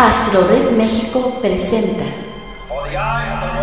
AstroRed México presenta. For the eyes of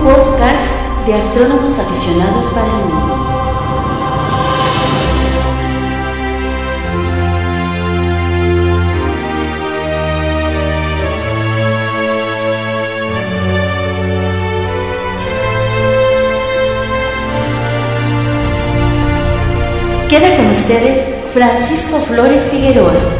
Un podcast de astrónomos aficionados para el mundo. Queda con ustedes Francisco Flores Figueroa.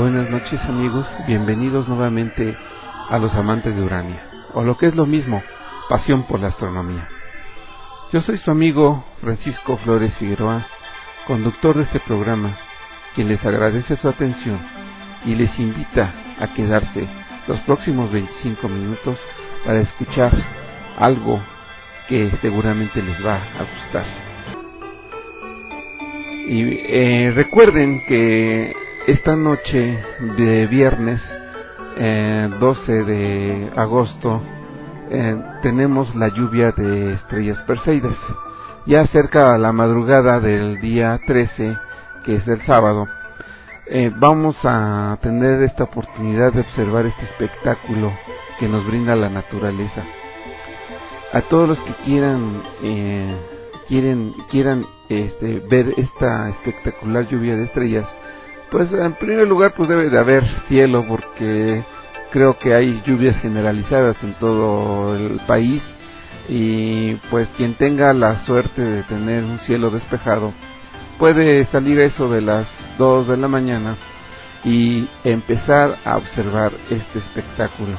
Buenas noches amigos, bienvenidos nuevamente a los amantes de Urania, o lo que es lo mismo, pasión por la astronomía. Yo soy su amigo Francisco Flores Figueroa, conductor de este programa, quien les agradece su atención y les invita a quedarse los próximos 25 minutos para escuchar algo que seguramente les va a gustar. Y eh, recuerden que esta noche de viernes eh, 12 de agosto eh, tenemos la lluvia de estrellas perseidas. Ya cerca a la madrugada del día 13, que es el sábado, eh, vamos a tener esta oportunidad de observar este espectáculo que nos brinda la naturaleza. A todos los que quieran eh, quieran este, ver esta espectacular lluvia de estrellas, pues en primer lugar pues debe de haber cielo porque creo que hay lluvias generalizadas en todo el país y pues quien tenga la suerte de tener un cielo despejado puede salir eso de las 2 de la mañana y empezar a observar este espectáculo.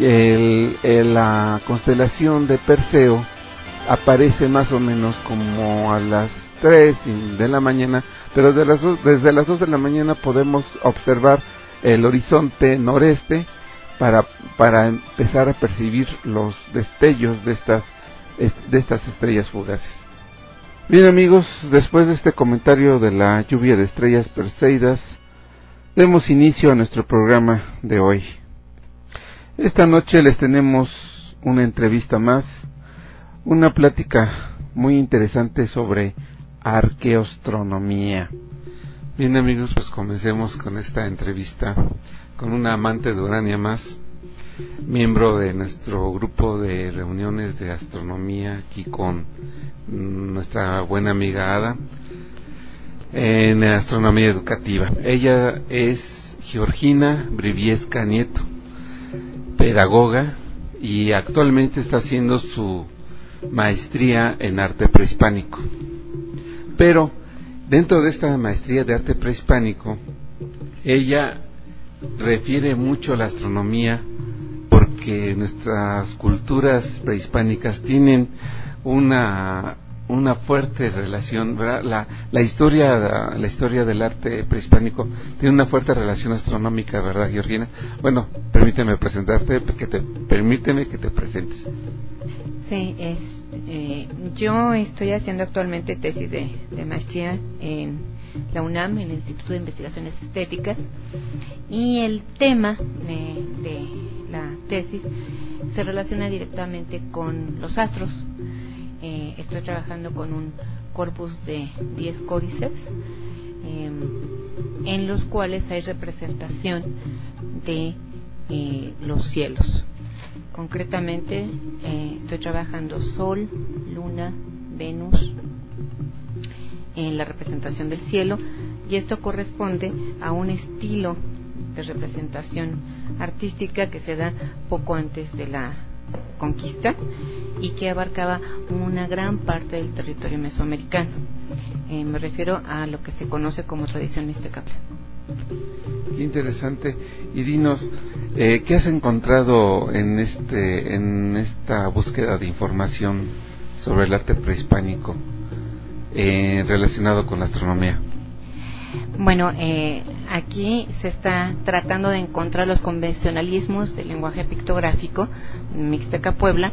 El- la constelación de Perseo aparece más o menos como a las 3 de la mañana, pero de las dos- desde las 2 de la mañana podemos observar el horizonte noreste para, para empezar a percibir los destellos de estas, es- de estas estrellas fugaces. Bien amigos, después de este comentario de la lluvia de estrellas perseidas, demos inicio a nuestro programa de hoy. Esta noche les tenemos una entrevista más, una plática muy interesante sobre arqueostronomía. Bien amigos, pues comencemos con esta entrevista con una amante de Urania más, miembro de nuestro grupo de reuniones de astronomía aquí con nuestra buena amiga Ada en astronomía educativa. Ella es Georgina Briviesca Nieto, pedagoga y actualmente está haciendo su maestría en arte prehispánico. Pero dentro de esta maestría de arte prehispánico, ella refiere mucho a la astronomía porque nuestras culturas prehispánicas tienen una una fuerte relación, ¿verdad? La, la historia la historia del arte prehispánico tiene una fuerte relación astronómica, ¿verdad, Georgina? Bueno, permíteme presentarte, que te permíteme que te presentes. Sí, es, Eh, yo estoy haciendo actualmente tesis de, de maestría en la UNAM, en el Instituto de Investigaciones Estéticas, y el tema de, la tesis se relaciona directamente con los astros. Eh, estoy trabajando con un corpus de 10 códices eh, en los cuales hay representación de eh, los cielos. Concretamente eh, estoy trabajando Sol, Luna, Venus en la representación del cielo y esto corresponde a un estilo de representación artística que se da poco antes de la conquista y que abarcaba una gran parte del territorio mesoamericano. Eh, me refiero a lo que se conoce como tradición mixtecapla. Qué interesante. Y dinos, eh, ¿qué has encontrado en este, en esta búsqueda de información sobre el arte prehispánico eh, relacionado con la astronomía? Bueno, eh, aquí se está tratando de encontrar los convencionalismos del lenguaje pictográfico Mixteca Puebla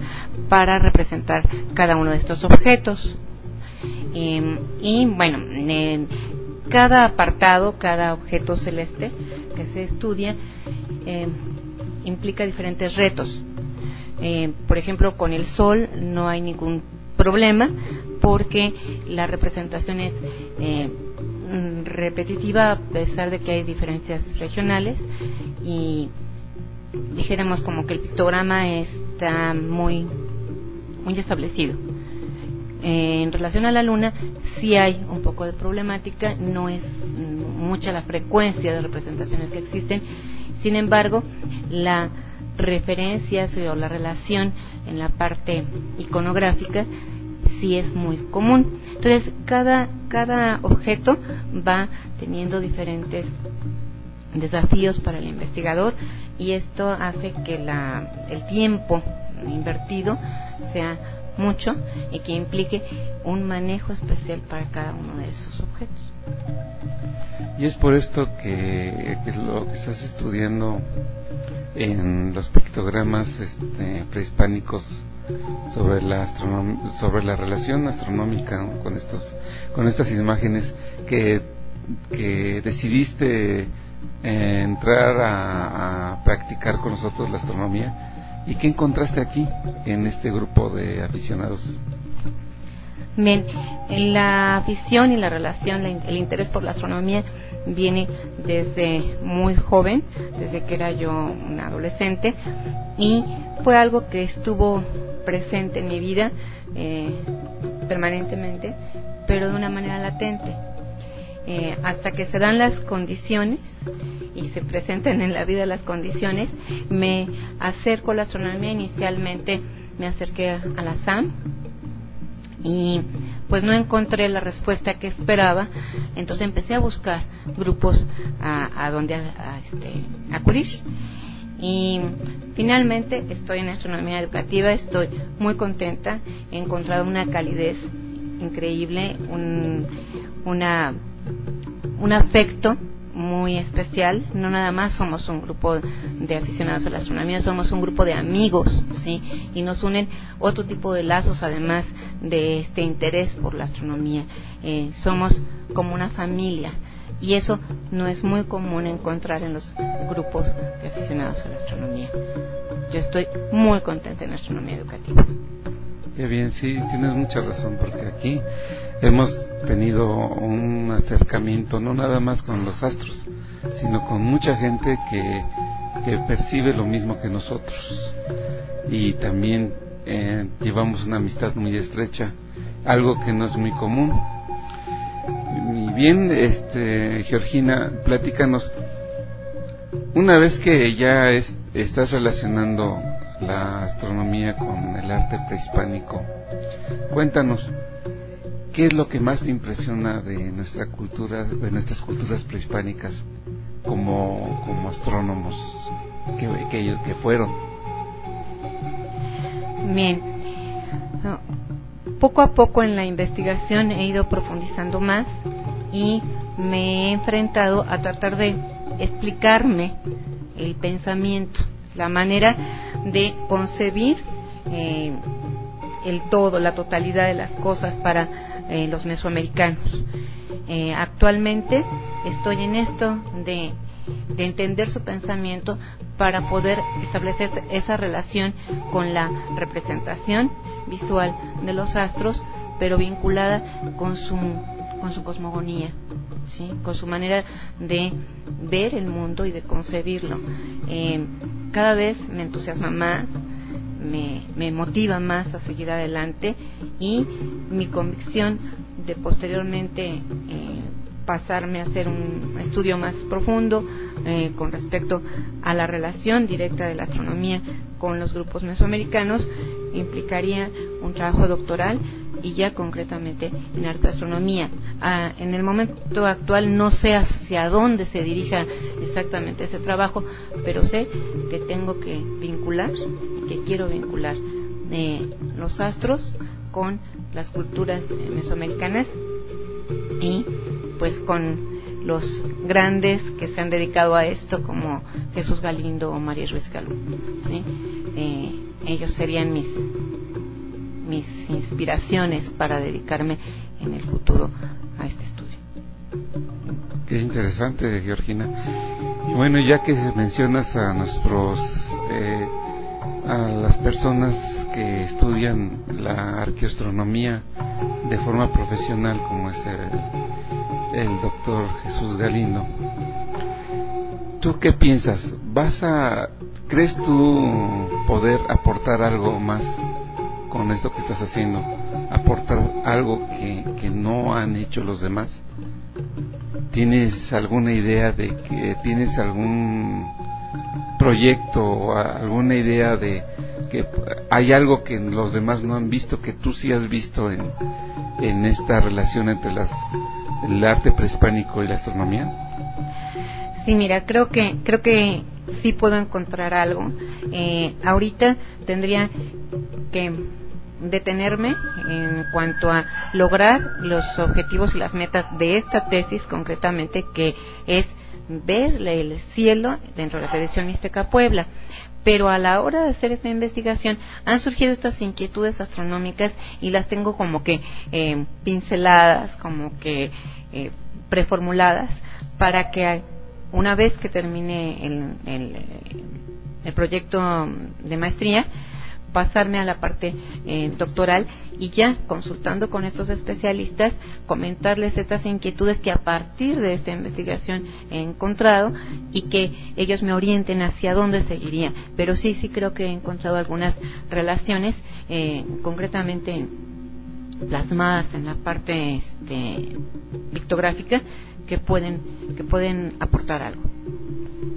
para representar cada uno de estos objetos. Eh, y bueno, en cada apartado, cada objeto celeste que se estudia eh, implica diferentes retos. Eh, por ejemplo, con el Sol no hay ningún problema porque la representación es eh, mm, repetitiva a pesar de que hay diferencias regionales y dijéramos como que el pictograma está muy muy establecido. En relación a la luna, sí hay un poco de problemática, no es mucha la frecuencia de representaciones que existen, sin embargo, la referencia o la relación en la parte iconográfica sí es muy común. Entonces, cada, cada objeto va teniendo diferentes desafíos para el investigador y esto hace que la, el tiempo invertido sea mucho y que implique un manejo especial para cada uno de esos objetos. Y es por esto que, lo que estás estudiando en los pictogramas este, prehispánicos sobre la sobre la relación astronómica con estos con estas imágenes que, decidiste entrar a practicar con nosotros la astronomía ¿Y qué encontraste aquí en este grupo de aficionados? Bien, la afición y la relación, el interés por la astronomía viene desde muy joven, desde que era yo una adolescente, y fue algo que estuvo presente en mi vida eh, permanentemente, pero de una manera latente. Eh, hasta que se dan las condiciones y se presenten en la vida las condiciones, me acerco a la astronomía. Inicialmente me acerqué a la SAM y pues no encontré la respuesta que esperaba, entonces empecé a buscar grupos a, donde este, acudir. Y finalmente estoy en astronomía educativa, estoy muy contenta, he encontrado una calidez increíble, un, una un afecto muy especial. No nada más somos un grupo de aficionados a la astronomía, somos un grupo de amigos, ¿sí? Y nos unen otro tipo de lazos además de este interés por la astronomía. Eh, somos como una familia y eso no es muy común encontrar en los grupos de aficionados a la astronomía. Yo estoy muy contenta en astronomía educativa. Qué bien, sí, tienes mucha razón, porque aquí hemos tenido un acercamiento no nada más con los astros, sino con mucha gente que, percibe lo mismo que nosotros. Y también eh, llevamos una amistad muy estrecha, algo que no es muy común. Y bien, este, Georgina, platícanos, una vez que ya es, estás relacionando la astronomía con el arte prehispánico. Cuéntanos, ¿qué es lo que más te impresiona de nuestra cultura, de nuestras culturas prehispánicas como, como astrónomos que, que, que fueron? Bien, poco a poco en la investigación he ido profundizando más y me he enfrentado a tratar de explicarme el pensamiento la manera de concebir eh, el todo, la totalidad de las cosas para eh, los mesoamericanos. Eh, actualmente estoy en esto de, de entender su pensamiento para poder establecer esa relación con la representación visual de los astros, pero vinculada con su, con su cosmogonía, ¿sí? con su manera de ver el mundo y de concebirlo. Eh, cada vez me entusiasma más, me, me motiva más a seguir adelante y mi convicción de posteriormente eh, pasarme a hacer un estudio más profundo eh, con respecto a la relación directa de la astronomía con los grupos mesoamericanos implicaría un trabajo doctoral y ya concretamente en arte astronomía. Ah, en el momento actual no sé hacia dónde se dirija exactamente ese trabajo, pero sé que tengo que vincular, que quiero vincular eh, los astros con las culturas mesoamericanas y pues con los grandes que se han dedicado a esto como Jesús Galindo o María Ruiz Galú. ¿sí? Eh, ellos serían mis mis inspiraciones para dedicarme en el futuro a este estudio. Qué interesante, Georgina. Y bueno, ya que mencionas a nuestros, eh, a las personas que estudian la arqueastronomía de forma profesional, como es el, doctor Jesús Galindo, ¿tú qué piensas? ¿Vas a, crees tú poder aportar algo más con esto que estás haciendo? ¿Aportar algo que, que no han hecho los demás? ¿Tienes alguna idea de que tienes algún proyecto o alguna idea de que hay algo que los demás no han visto que tú sí has visto en, en esta relación entre las, el arte prehispánico y la astronomía? Sí, mira, creo que creo que sí puedo encontrar algo. Eh, ahorita tendría que detenerme en cuanto a lograr los objetivos y las metas de esta tesis concretamente que es ver el cielo dentro de la Federación Mixteca Puebla. Pero a la hora de hacer esta investigación han surgido estas inquietudes astronómicas y las tengo como que eh, pinceladas, como que eh, preformuladas para que una vez que termine el, el, el proyecto de maestría pasarme a la parte eh, doctoral y ya consultando con estos especialistas comentarles estas inquietudes que a partir de esta investigación he encontrado y que ellos me orienten hacia dónde seguiría. Pero sí, sí creo que he encontrado algunas relaciones eh, concretamente plasmadas en la parte este, pictográfica que pueden que pueden aportar algo.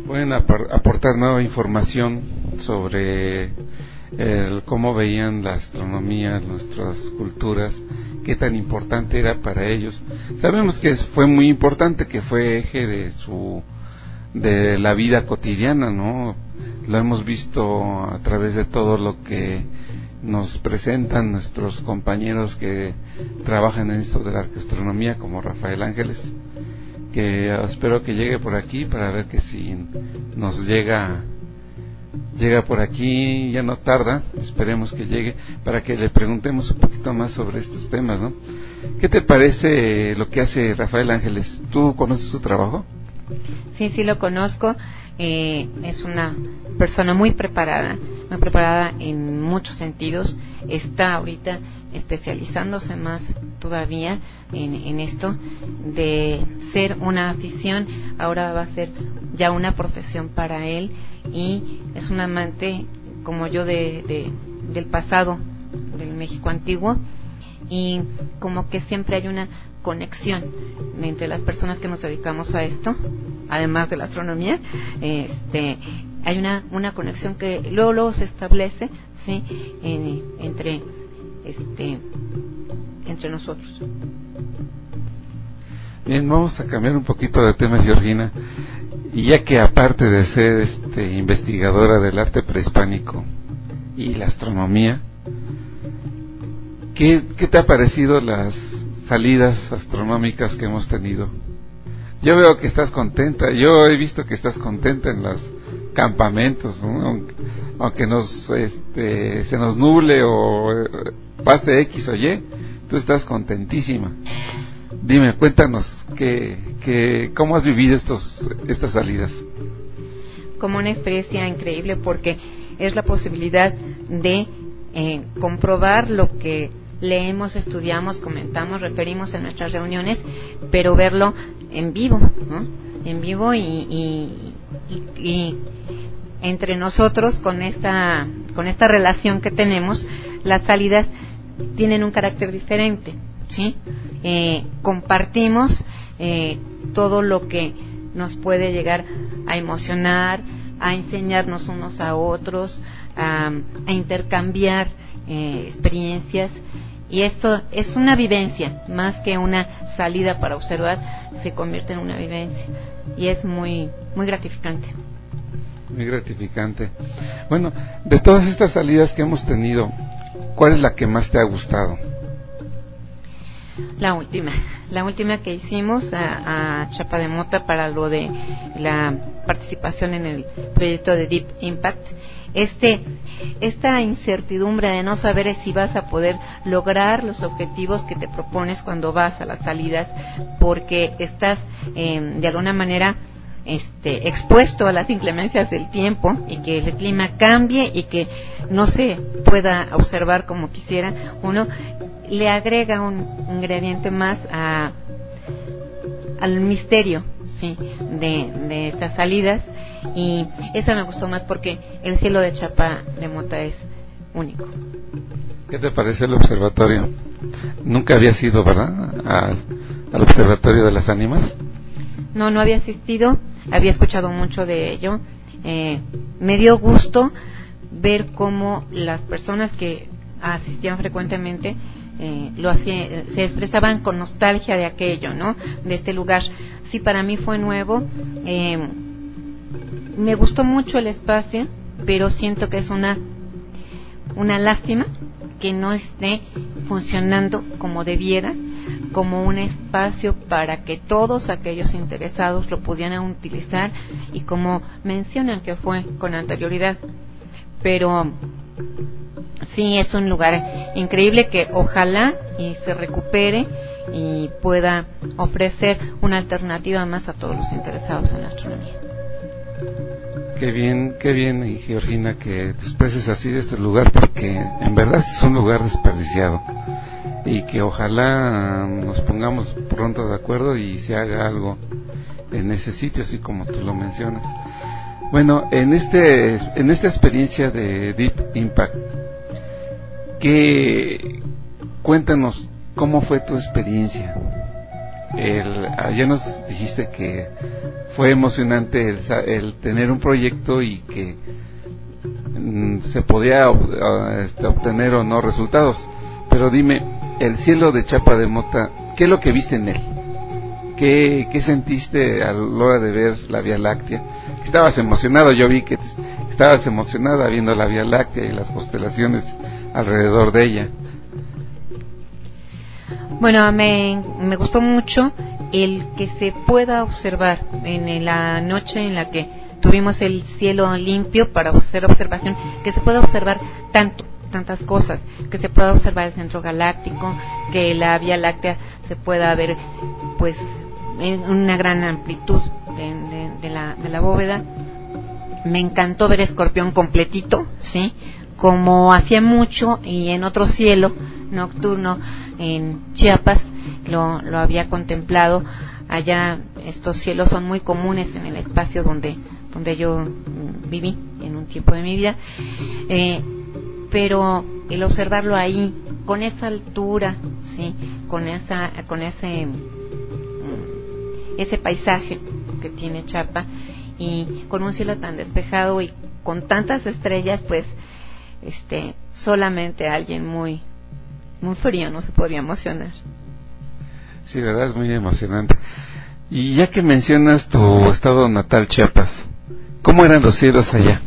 Pueden aportar nueva información sobre el cómo veían la astronomía, nuestras culturas, qué tan importante era para ellos. Sabemos que fue muy importante, que fue eje de su de la vida cotidiana, ¿no? Lo hemos visto a través de todo lo que nos presentan nuestros compañeros que trabajan en esto de la astronomía, como Rafael Ángeles, que espero que llegue por aquí para ver que si nos llega llega por aquí, ya no tarda, esperemos que llegue para que le preguntemos un poquito más sobre estos temas, ¿no? ¿Qué te parece lo que hace Rafael Ángeles? ¿Tú conoces su trabajo? Sí, sí lo conozco. Eh, es una persona muy preparada, muy preparada en muchos sentidos. Está ahorita especializándose más todavía en, en, esto de ser una afición, ahora va a ser ya una profesión para él y es un amante como yo de, de, del pasado del México antiguo y como que siempre hay una conexión entre las personas que nos dedicamos a esto, además de la astronomía, este, hay una, una conexión que luego, luego se establece ¿sí? Entre, este, entre nosotros. Bien, vamos a cambiar un poquito de tema, Georgina. Y ya que aparte de ser este, investigadora del arte prehispánico y la astronomía, ¿qué, ¿qué te ha parecido las salidas astronómicas que hemos tenido? Yo veo que estás contenta, yo he visto que estás contenta en los campamentos, aunque nos este, se nos nuble o pase X o Y, tú estás contentísima. Dime, cuéntanos, que, que, ¿cómo has vivido estos, estas salidas? Como una experiencia increíble porque es la posibilidad de eh, comprobar lo que leemos, estudiamos, comentamos, referimos en nuestras reuniones, pero verlo en vivo, ¿no? En vivo y, y, y, y entre nosotros con esta con esta relación que tenemos, las salidas tienen un carácter diferente, ¿sí? Eh, compartimos eh, todo lo que nos puede llegar a emocionar, a enseñarnos unos a otros, a, intercambiar eh, experiencias. Y esto es una vivencia más que una salida para observar se convierte en una vivencia. Y es muy muy gratificante. Muy gratificante. Bueno de todas estas salidas que hemos tenido cuál es la que más te ha gustado la última la última que hicimos a, a Chapa de Mota para lo de la participación en el proyecto de Deep Impact. Este esta incertidumbre de no saber si vas a poder lograr los objetivos que te propones cuando vas a las salidas porque estás eh, de alguna manera este, expuesto a las inclemencias del tiempo y que el clima cambie y que no se pueda observar como quisiera, uno le agrega un ingrediente más a, al misterio sí, de, de estas salidas y esa me gustó más porque el cielo de Chapa de Mota es único. ¿Qué te parece el observatorio? Nunca había ido, ¿verdad? A, al observatorio de las ánimas. No, no había asistido, había escuchado mucho de ello. Eh, me dio gusto ver cómo las personas que asistían frecuentemente eh, lo hacían, se expresaban con nostalgia de aquello, ¿no? De este lugar. Sí, para mí fue nuevo. Eh, me gustó mucho el espacio, pero siento que es una una lástima que no esté funcionando como debiera, como un espacio para que todos aquellos interesados lo pudieran utilizar y como mencionan que fue con anterioridad. Pero sí es un lugar increíble que ojalá y se recupere y pueda ofrecer una alternativa más a todos los interesados en la astronomía. Qué bien, qué bien, Georgina, que te expreses así de este lugar, porque en verdad es un lugar desperdiciado. Y que ojalá nos pongamos pronto de acuerdo y se haga algo en ese sitio, así como tú lo mencionas. Bueno, en, este, en esta experiencia de Deep Impact, que, cuéntanos cómo fue tu experiencia. El, ya nos dijiste que fue emocionante el, el tener un proyecto y que mm, se podía uh, este, obtener o no resultados. Pero dime, el cielo de Chapa de Mota, ¿qué es lo que viste en él? ¿Qué, qué sentiste a la hora de ver la Vía Láctea? Estabas emocionado, yo vi que estabas emocionada viendo la Vía Láctea y las constelaciones alrededor de ella. Bueno, me, me gustó mucho el que se pueda observar en la noche en la que tuvimos el cielo limpio para hacer observación, que se pueda observar tanto, tantas cosas, que se pueda observar el centro galáctico, que la Vía Láctea se pueda ver pues en una gran amplitud de, la, de la bóveda. Me encantó ver Escorpión completito, ¿sí? Como hacía mucho y en otro cielo nocturno en Chiapas lo, lo había contemplado. Allá estos cielos son muy comunes en el espacio donde, donde yo viví en un tiempo de mi vida. Eh, pero el observarlo ahí, con esa altura, sí, con esa, con ese, ese paisaje que tiene Chapa y con un cielo tan despejado y con tantas estrellas, pues, este, solamente alguien muy, muy frío no se podría emocionar. Sí, verdad, es muy emocionante. Y ya que mencionas tu estado natal, Chiapas, ¿cómo eran los cielos allá?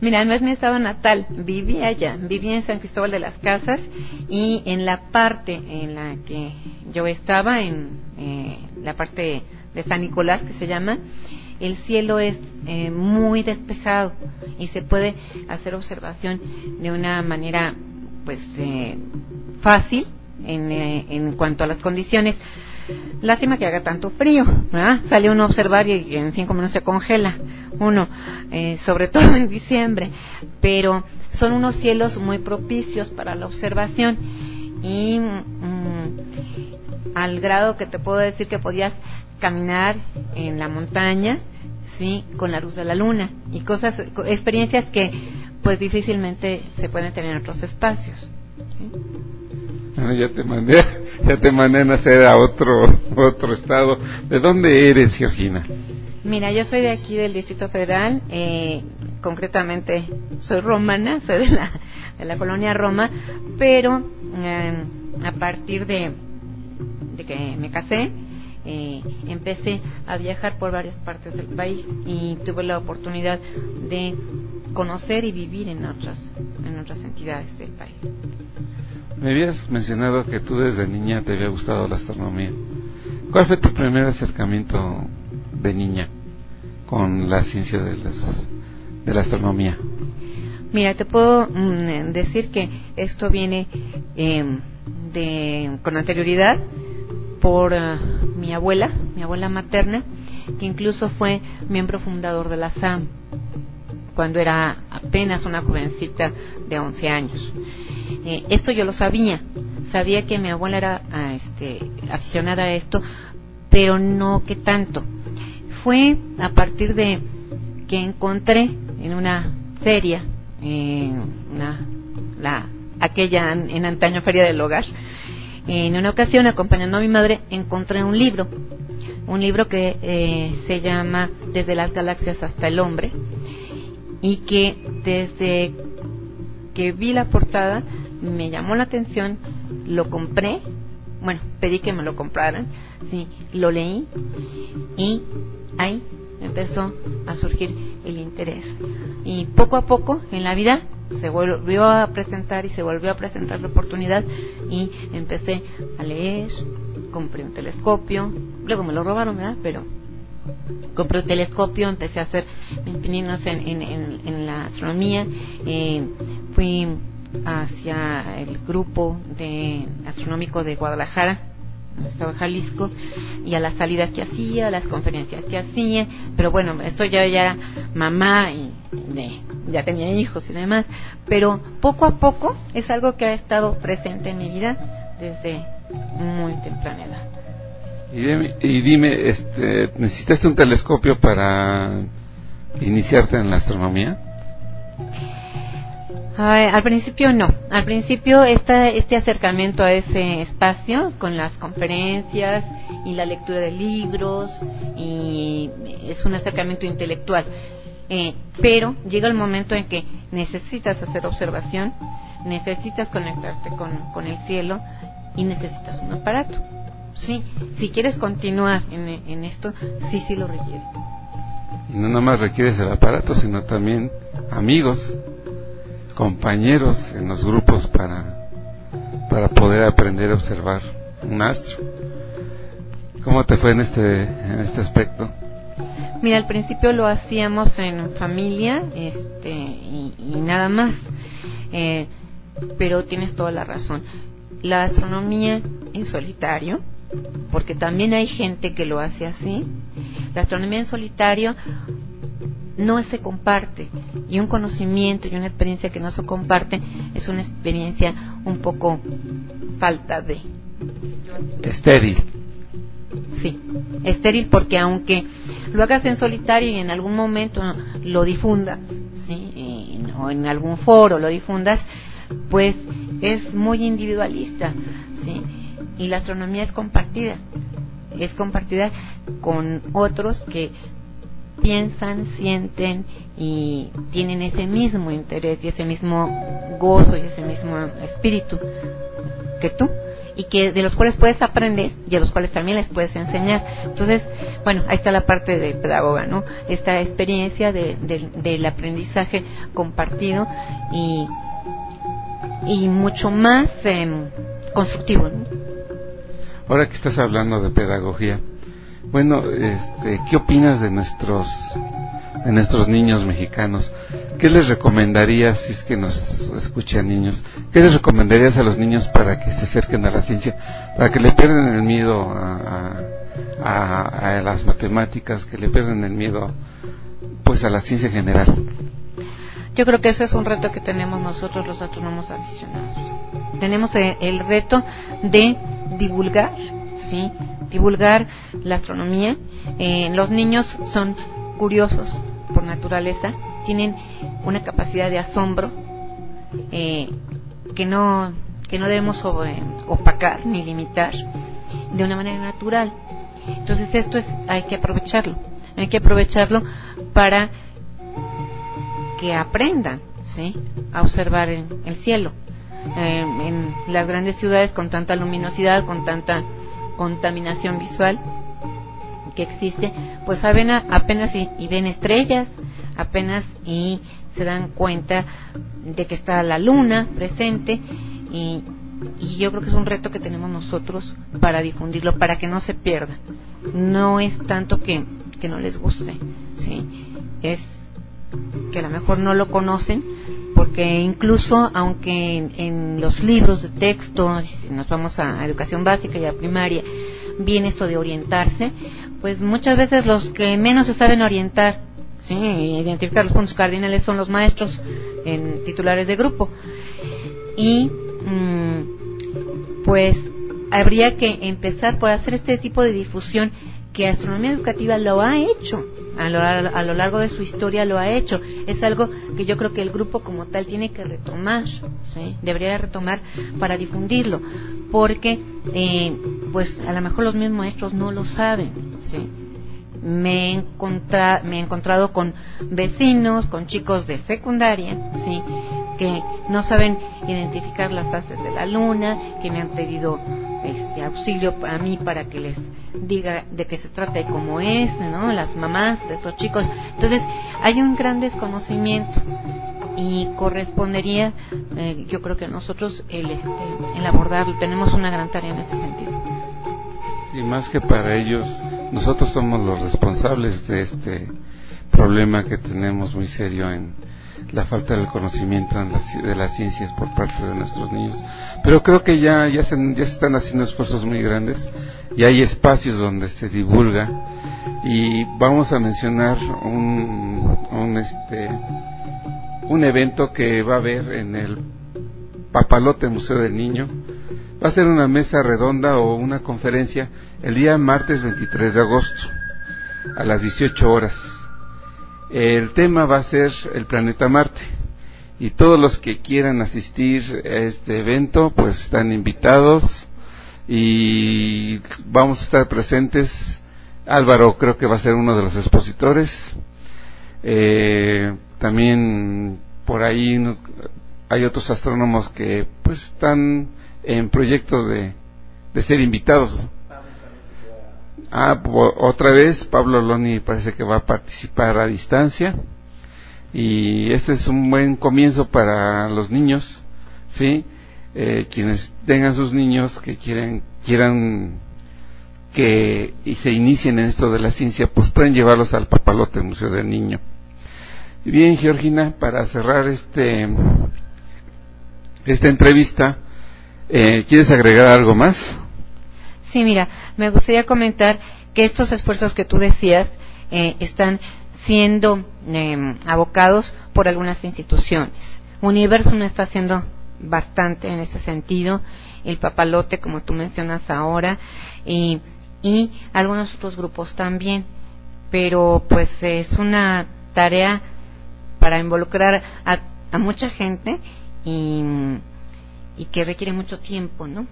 Mira, no es mi estado natal, viví allá, viví en San Cristóbal de las Casas y en la parte en la que yo estaba, en eh, la parte de San Nicolás que se llama, el cielo es eh, muy despejado y se puede hacer observación de una manera pues eh, fácil en, eh, en cuanto a las condiciones. Lástima que haga tanto frío, ¿verdad? Sale uno a observar y en cinco minutos se congela uno, eh, sobre todo en diciembre, pero son unos cielos muy propicios para la observación y mm, al grado que te puedo decir que podías caminar en la montaña, sí, con la luz de la luna y cosas, co- experiencias que pues difícilmente se pueden tener en otros espacios. ¿sí? Bueno, ya te mandé, ya te mandé a nacer a otro, otro estado. ¿De dónde eres, Georgina? Mira, yo soy de aquí del Distrito Federal, eh, concretamente soy romana, soy de la, de la colonia Roma, pero eh, a partir de, de que me casé, eh, empecé a viajar por varias partes del país y tuve la oportunidad de conocer y vivir en otras, en otras entidades del país. Me habías mencionado que tú desde niña te había gustado la astronomía. ¿Cuál fue tu primer acercamiento de niña con la ciencia de, las, de la astronomía? Mira, te puedo mm, decir que esto viene eh, de, con anterioridad por eh, mi abuela, mi abuela materna, que incluso fue miembro fundador de la SAM cuando era apenas una jovencita de 11 años. Eh, esto yo lo sabía, sabía que mi abuela era ah, este, aficionada a esto, pero no que tanto. Fue a partir de que encontré en una feria, en una, la, aquella an- en antaño feria del hogar, en una ocasión acompañando a mi madre encontré un libro, un libro que eh, se llama Desde las galaxias hasta el hombre y que desde que vi la portada me llamó la atención, lo compré, bueno, pedí que me lo compraran, sí, lo leí y ahí empezó a surgir el interés. Y poco a poco en la vida se volvió a presentar y se volvió a presentar la oportunidad y empecé a leer, compré un telescopio, luego me lo robaron, ¿verdad? Pero compré un telescopio, empecé a hacer mis pininos en, la astronomía, eh, fui hacia el grupo de astronómico de Guadalajara, de Jalisco, y a las salidas que hacía, a las conferencias que hacía, pero bueno, esto ya, ya era mamá y de- ya tenía hijos y demás, pero poco a poco es algo que ha estado presente en mi vida desde muy temprana edad. Y dime, y dime, este, ¿necesitaste un telescopio para iniciarte en la astronomía? Ay, al principio no. Al principio esta, este acercamiento a ese espacio con las conferencias y la lectura de libros y es un acercamiento intelectual. Eh, pero llega el momento en que necesitas hacer observación, necesitas conectarte con, con el cielo y necesitas un aparato. Sí, si quieres continuar en, en esto, sí, sí lo requiere. Y no nada más requieres el aparato, sino también amigos, compañeros en los grupos para, para poder aprender a observar un astro. ¿Cómo te fue en este, en este aspecto? Mira, al principio lo hacíamos en familia, este, y, nada más. Eh, pero tienes toda la razón. La astronomía en solitario, porque también hay gente que lo hace así. La astronomía en solitario no se comparte y un conocimiento y una experiencia que no se comparte es una experiencia un poco falta de. Estéril. Sí, estéril porque aunque lo hagas en solitario y en algún momento lo difundas, ¿sí? O en algún foro lo difundas, pues es muy individualista, ¿sí? Y la astronomía es compartida, es compartida con otros que piensan, sienten y tienen ese mismo interés y ese mismo gozo y ese mismo espíritu que tú y que de los cuales puedes aprender y a los cuales también les puedes enseñar. Entonces, bueno, ahí está la parte de pedagoga, ¿no? Esta experiencia de, de- del aprendizaje compartido y, y mucho más em, constructivo, ¿no? Ahora que estás hablando de pedagogía, bueno, este, ¿qué opinas de nuestros de nuestros niños mexicanos. ¿Qué les recomendarías, si es que nos escuchan niños, qué les recomendarías a los niños para que se acerquen a la ciencia, para que le pierdan el miedo a, a, a las matemáticas, que le pierdan el miedo pues a la ciencia en general? Yo creo que ese es un reto que tenemos nosotros los astrónomos aficionados. Tenemos el, el reto de divulgar, ¿sí? Divulgar la astronomía. Eh, los niños son curiosos por naturaleza, tienen una capacidad de asombro eh, que no que no debemos eh, opacar ni limitar de una manera natural. Entonces esto es hay que aprovecharlo, hay que aprovecharlo para que aprendan ¿sí? a observar en el cielo. Eh, en las grandes ciudades con tanta luminosidad, con tanta contaminación visual que existe, pues apenas y, ven estrellas, apenas y se dan cuenta de que está la luna presente y, y yo creo que es un reto que tenemos nosotros para difundirlo, para que no se pierda. No es tanto que, que no les guste, ¿sí? es que a lo mejor no lo conocen, porque incluso aunque en, en los libros de texto, si nos vamos a educación básica y a primaria, viene esto de orientarse, pues muchas veces los que menos se saben orientar, sí, identificar los puntos cardinales son los maestros en titulares de grupo. Y mm, pues habría que empezar por hacer este tipo de difusión que Astronomía Educativa lo ha hecho, a lo, a lo largo de su historia lo ha hecho. Es algo que yo creo que el grupo como tal tiene que retomar, ¿sí? debería de retomar para difundirlo, porque eh, pues a lo mejor los mismos maestros no lo saben. ¿sí? Me, he encontra- me he encontrado con vecinos, con chicos de secundaria, ¿sí? que no saben identificar las fases de la luna, que me han pedido este auxilio a mí para que les diga de qué se trata y cómo es, ¿no? Las mamás de estos chicos. Entonces, hay un gran desconocimiento y correspondería, eh, yo creo que nosotros el, este, el abordarlo. Tenemos una gran tarea en ese sentido. Sí, más que para ellos, nosotros somos los responsables de este problema que tenemos muy serio en la falta del conocimiento en la ci- de las ciencias por parte de nuestros niños. Pero creo que ya, ya, se, ya se están haciendo esfuerzos muy grandes y hay espacios donde se divulga y vamos a mencionar un, un, este, un evento que va a haber en el Papalote Museo del Niño. Va a ser una mesa redonda o una conferencia el día martes 23 de agosto a las 18 horas. El tema va a ser el planeta Marte y todos los que quieran asistir a este evento pues están invitados y vamos a estar presentes. Álvaro creo que va a ser uno de los expositores. Eh, también por ahí hay otros astrónomos que pues están en proyecto de, de ser invitados. Ah, otra vez Pablo Loni parece que va a participar a distancia y este es un buen comienzo para los niños, sí, Eh, quienes tengan sus niños que quieren quieran que y se inicien en esto de la ciencia, pues pueden llevarlos al Papalote Museo del Niño. Bien, Georgina, para cerrar este esta entrevista, eh, ¿quieres agregar algo más? Sí, mira, me gustaría comentar que estos esfuerzos que tú decías eh, están siendo eh, abocados por algunas instituciones. Universum está haciendo bastante en ese sentido, el papalote, como tú mencionas ahora, y algunos otros grupos también. Pero pues es una tarea para involucrar a, a mucha gente y, que requiere mucho tiempo, ¿no?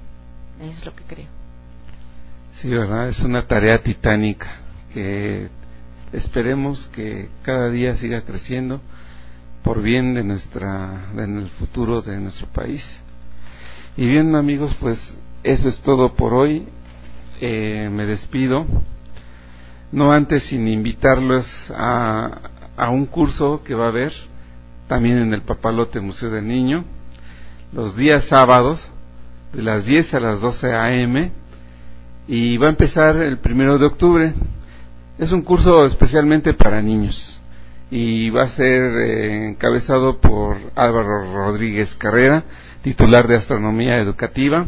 Eso es lo que creo. Sí, ¿verdad? Es una tarea titánica que esperemos que cada día siga creciendo por bien de nuestra, en el futuro de nuestro país. Y bien, amigos, pues eso es todo por hoy. Eh, me despido. No antes sin invitarlos a, a un curso que va a haber también en el Papalote Museo del Niño, los días sábados, de las 10 a las 12 a.m y va a empezar el primero de octubre. Es un curso especialmente para niños. y va a ser eh, encabezado por Álvaro Rodríguez Carrera, titular de Astronomía Educativa.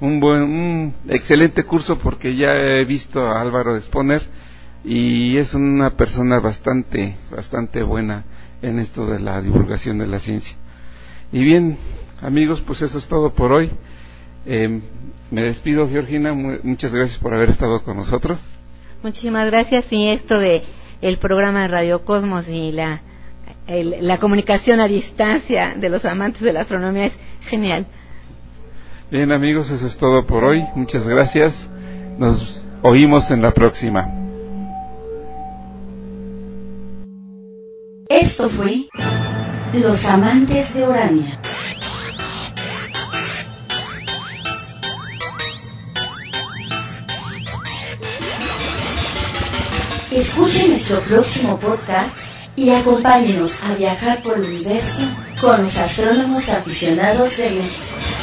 Un buen, un excelente curso porque ya he visto a Álvaro exponer y es una persona bastante, bastante buena en esto de la divulgación de la ciencia. Y bien, amigos, pues eso es todo por hoy. Eh, me despido, Georgina. muchas gracias por haber estado con nosotros. Muchísimas gracias. Y esto de el programa de Radio Cosmos y la, la comunicación a distancia de los amantes de la astronomía es genial. Bien, amigos, eso es todo por hoy. Muchas gracias. Nos oímos en la próxima. Esto fue Los Amantes de Orania. Escuche nuestro próximo podcast y acompáñenos a viajar por el universo con los astrónomos aficionados de México.